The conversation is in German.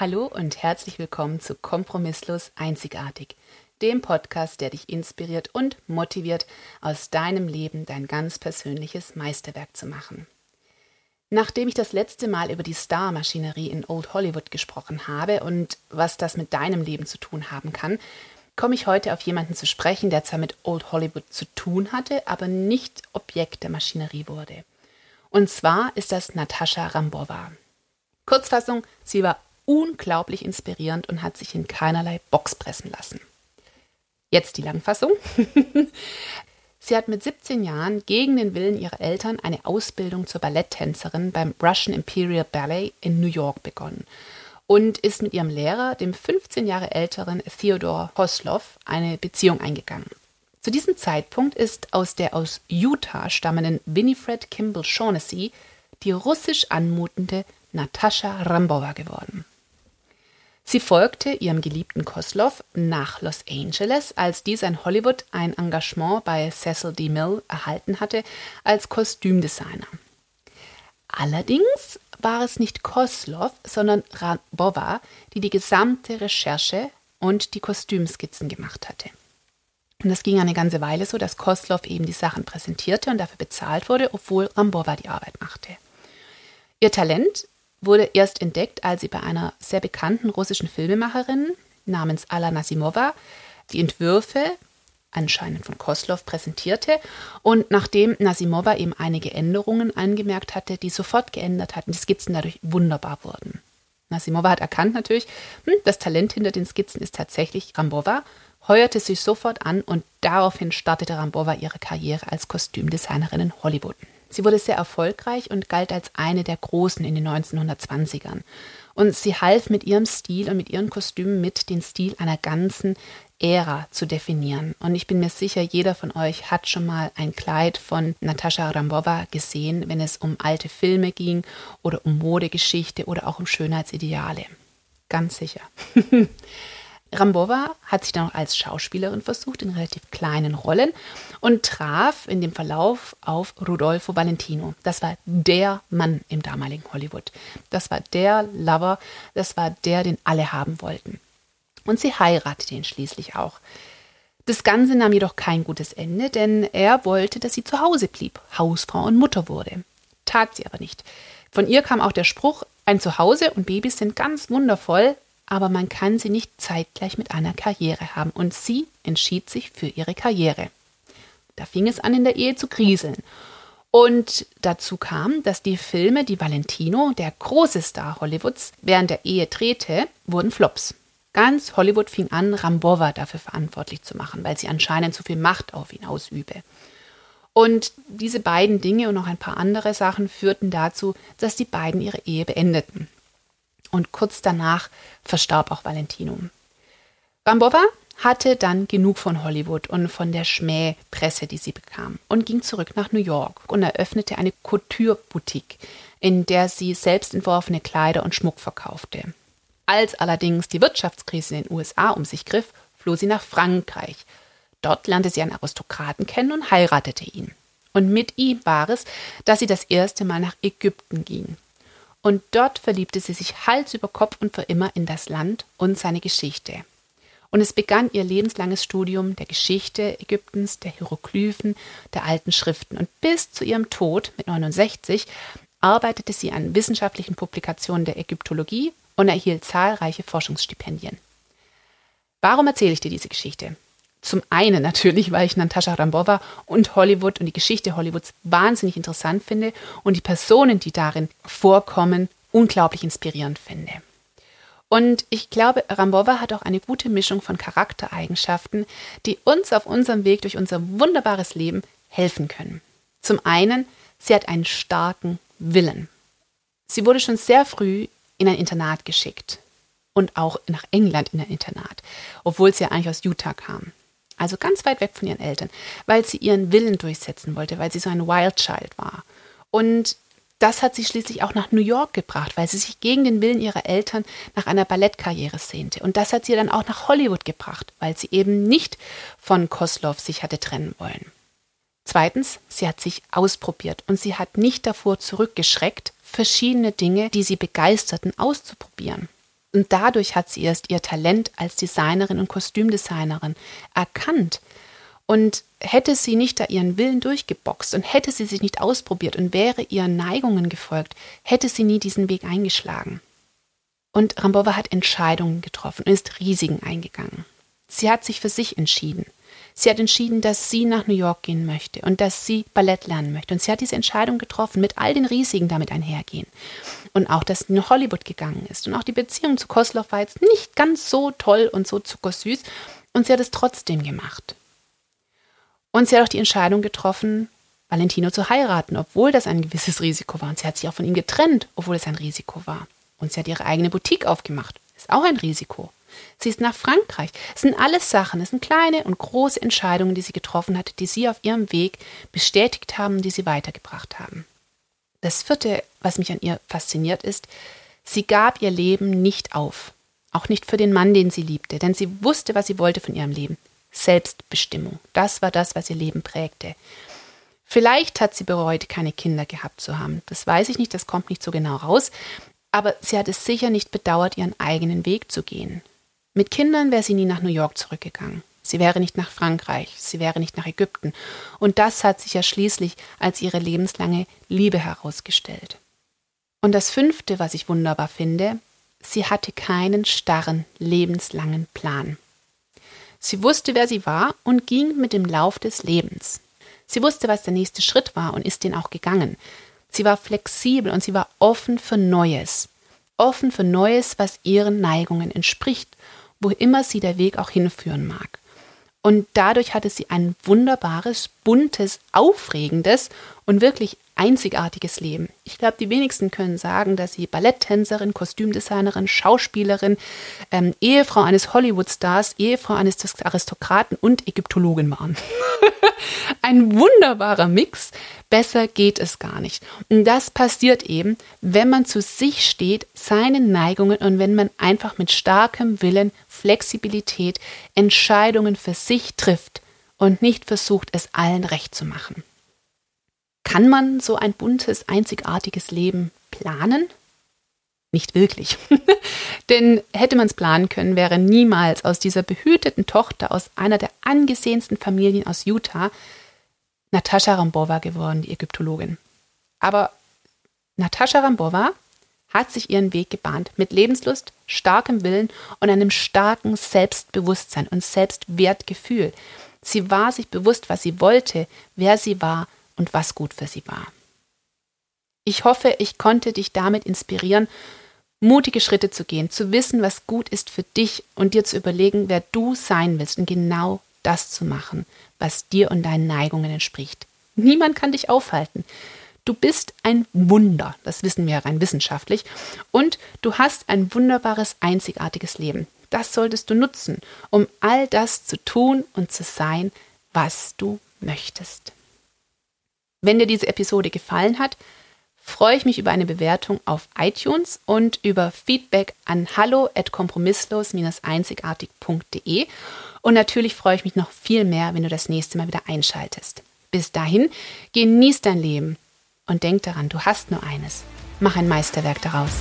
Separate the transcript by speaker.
Speaker 1: Hallo und herzlich willkommen zu Kompromisslos Einzigartig, dem Podcast, der dich inspiriert und motiviert, aus deinem Leben dein ganz persönliches Meisterwerk zu machen. Nachdem ich das letzte Mal über die Star-Maschinerie in Old Hollywood gesprochen habe und was das mit deinem Leben zu tun haben kann, komme ich heute auf jemanden zu sprechen, der zwar mit Old Hollywood zu tun hatte, aber nicht Objekt der Maschinerie wurde. Und zwar ist das Natascha Rambova. Kurzfassung, sie war unglaublich inspirierend und hat sich in keinerlei Box pressen lassen. Jetzt die Langfassung. Sie hat mit 17 Jahren gegen den Willen ihrer Eltern eine Ausbildung zur Balletttänzerin beim Russian Imperial Ballet in New York begonnen und ist mit ihrem Lehrer, dem 15 Jahre älteren Theodore Koslov, eine Beziehung eingegangen. Zu diesem Zeitpunkt ist aus der aus Utah stammenden Winifred Kimball Shaughnessy die russisch anmutende Natascha Rambova geworden. Sie folgte ihrem geliebten Koslov nach Los Angeles, als dieser in Hollywood ein Engagement bei Cecil D. Mill erhalten hatte als Kostümdesigner. Allerdings war es nicht Koslov, sondern Rabova, die die gesamte Recherche und die Kostümskizzen gemacht hatte. Und das ging eine ganze Weile so, dass Koslov eben die Sachen präsentierte und dafür bezahlt wurde, obwohl Rambova die Arbeit machte. Ihr Talent wurde erst entdeckt, als sie bei einer sehr bekannten russischen Filmemacherin namens Alla Nasimova die Entwürfe anscheinend von Koslov präsentierte und nachdem Nasimova eben einige Änderungen angemerkt hatte, die sofort geändert hatten, die Skizzen dadurch wunderbar wurden. Nasimova hat erkannt natürlich, hm, das Talent hinter den Skizzen ist tatsächlich Rambova, heuerte sie sofort an und daraufhin startete Rambova ihre Karriere als Kostümdesignerin in Hollywood. Sie wurde sehr erfolgreich und galt als eine der Großen in den 1920ern. Und sie half mit ihrem Stil und mit ihren Kostümen mit, den Stil einer ganzen Ära zu definieren. Und ich bin mir sicher, jeder von euch hat schon mal ein Kleid von Natascha Rambova gesehen, wenn es um alte Filme ging oder um Modegeschichte oder auch um Schönheitsideale. Ganz sicher. Rambova hat sich dann auch als Schauspielerin versucht in relativ kleinen Rollen und traf in dem Verlauf auf Rudolfo Valentino. Das war der Mann im damaligen Hollywood. Das war der Lover, das war der, den alle haben wollten. Und sie heiratete ihn schließlich auch. Das Ganze nahm jedoch kein gutes Ende, denn er wollte, dass sie zu Hause blieb, Hausfrau und Mutter wurde. Tat sie aber nicht. Von ihr kam auch der Spruch, ein Zuhause und Babys sind ganz wundervoll, aber man kann sie nicht zeitgleich mit einer Karriere haben. Und sie entschied sich für ihre Karriere. Da fing es an, in der Ehe zu kriseln. Und dazu kam, dass die Filme, die Valentino, der große Star Hollywoods, während der Ehe drehte, wurden Flops. Ganz Hollywood fing an, Rambova dafür verantwortlich zu machen, weil sie anscheinend zu viel Macht auf ihn ausübe. Und diese beiden Dinge und noch ein paar andere Sachen führten dazu, dass die beiden ihre Ehe beendeten und kurz danach verstarb auch Valentino. Rambova hatte dann genug von Hollywood und von der Schmähpresse, die sie bekam, und ging zurück nach New York und eröffnete eine Couture-Boutique, in der sie selbst entworfene Kleider und Schmuck verkaufte. Als allerdings die Wirtschaftskrise in den USA um sich griff, floh sie nach Frankreich. Dort lernte sie einen Aristokraten kennen und heiratete ihn. Und mit ihm war es, dass sie das erste Mal nach Ägypten ging und dort verliebte sie sich Hals über Kopf und für immer in das Land und seine Geschichte. Und es begann ihr lebenslanges Studium der Geschichte Ägyptens, der Hieroglyphen, der alten Schriften. Und bis zu ihrem Tod mit 69 arbeitete sie an wissenschaftlichen Publikationen der Ägyptologie und erhielt zahlreiche Forschungsstipendien. Warum erzähle ich dir diese Geschichte? Zum einen natürlich, weil ich Natascha Rambova und Hollywood und die Geschichte Hollywoods wahnsinnig interessant finde und die Personen, die darin vorkommen, unglaublich inspirierend finde. Und ich glaube, Rambova hat auch eine gute Mischung von Charaktereigenschaften, die uns auf unserem Weg durch unser wunderbares Leben helfen können. Zum einen, sie hat einen starken Willen. Sie wurde schon sehr früh in ein Internat geschickt und auch nach England in ein Internat, obwohl sie ja eigentlich aus Utah kam also ganz weit weg von ihren Eltern, weil sie ihren Willen durchsetzen wollte, weil sie so ein Wild Child war. Und das hat sie schließlich auch nach New York gebracht, weil sie sich gegen den Willen ihrer Eltern nach einer Ballettkarriere sehnte. Und das hat sie dann auch nach Hollywood gebracht, weil sie eben nicht von Koslov sich hatte trennen wollen. Zweitens, sie hat sich ausprobiert und sie hat nicht davor zurückgeschreckt, verschiedene Dinge, die sie begeisterten, auszuprobieren. Und dadurch hat sie erst ihr Talent als Designerin und Kostümdesignerin erkannt. Und hätte sie nicht da ihren Willen durchgeboxt und hätte sie sich nicht ausprobiert und wäre ihren Neigungen gefolgt, hätte sie nie diesen Weg eingeschlagen. Und Rambova hat Entscheidungen getroffen und ist Risiken eingegangen. Sie hat sich für sich entschieden. Sie hat entschieden, dass sie nach New York gehen möchte und dass sie Ballett lernen möchte. Und sie hat diese Entscheidung getroffen mit all den Risiken damit einhergehen. Und auch, dass sie nach Hollywood gegangen ist. Und auch die Beziehung zu Kosloff war jetzt nicht ganz so toll und so zuckersüß. Und sie hat es trotzdem gemacht. Und sie hat auch die Entscheidung getroffen, Valentino zu heiraten, obwohl das ein gewisses Risiko war. Und sie hat sich auch von ihm getrennt, obwohl es ein Risiko war. Und sie hat ihre eigene Boutique aufgemacht. Ist auch ein Risiko. Sie ist nach Frankreich. Es sind alles Sachen, es sind kleine und große Entscheidungen, die sie getroffen hat, die sie auf ihrem Weg bestätigt haben, die sie weitergebracht haben. Das vierte, was mich an ihr fasziniert, ist, sie gab ihr Leben nicht auf. Auch nicht für den Mann, den sie liebte, denn sie wusste, was sie wollte von ihrem Leben. Selbstbestimmung. Das war das, was ihr Leben prägte. Vielleicht hat sie bereut, keine Kinder gehabt zu haben. Das weiß ich nicht, das kommt nicht so genau raus. Aber sie hat es sicher nicht bedauert, ihren eigenen Weg zu gehen. Mit Kindern wäre sie nie nach New York zurückgegangen. Sie wäre nicht nach Frankreich, sie wäre nicht nach Ägypten. Und das hat sich ja schließlich als ihre lebenslange Liebe herausgestellt. Und das Fünfte, was ich wunderbar finde, sie hatte keinen starren, lebenslangen Plan. Sie wusste, wer sie war und ging mit dem Lauf des Lebens. Sie wusste, was der nächste Schritt war und ist den auch gegangen. Sie war flexibel und sie war offen für Neues. Offen für Neues, was ihren Neigungen entspricht, wo immer sie der Weg auch hinführen mag. Und dadurch hatte sie ein wunderbares, buntes, aufregendes und wirklich einzigartiges Leben. Ich glaube, die wenigsten können sagen, dass sie Balletttänzerin, Kostümdesignerin, Schauspielerin, ähm, Ehefrau eines Hollywood-Stars, Ehefrau eines Aristokraten und Ägyptologin waren. Ein wunderbarer Mix. Besser geht es gar nicht. Und das passiert eben, wenn man zu sich steht, seinen Neigungen und wenn man einfach mit starkem Willen, Flexibilität Entscheidungen für sich trifft und nicht versucht, es allen recht zu machen. Kann man so ein buntes, einzigartiges Leben planen? Nicht wirklich. Denn hätte man es planen können, wäre niemals aus dieser behüteten Tochter aus einer der angesehensten Familien aus Utah Natascha Rambova geworden, die Ägyptologin. Aber Natascha Rambova hat sich ihren Weg gebahnt mit Lebenslust, starkem Willen und einem starken Selbstbewusstsein und Selbstwertgefühl. Sie war sich bewusst, was sie wollte, wer sie war und was gut für sie war. Ich hoffe, ich konnte dich damit inspirieren, mutige Schritte zu gehen, zu wissen, was gut ist für dich und dir zu überlegen, wer du sein willst und genau das zu machen, was dir und deinen Neigungen entspricht. Niemand kann dich aufhalten. Du bist ein Wunder, das wissen wir rein wissenschaftlich, und du hast ein wunderbares, einzigartiges Leben. Das solltest du nutzen, um all das zu tun und zu sein, was du möchtest. Wenn dir diese Episode gefallen hat, freue ich mich über eine Bewertung auf iTunes und über Feedback an hallo@kompromisslos-einzigartig.de und natürlich freue ich mich noch viel mehr, wenn du das nächste Mal wieder einschaltest. Bis dahin, genieß dein Leben und denk daran, du hast nur eines. Mach ein Meisterwerk daraus.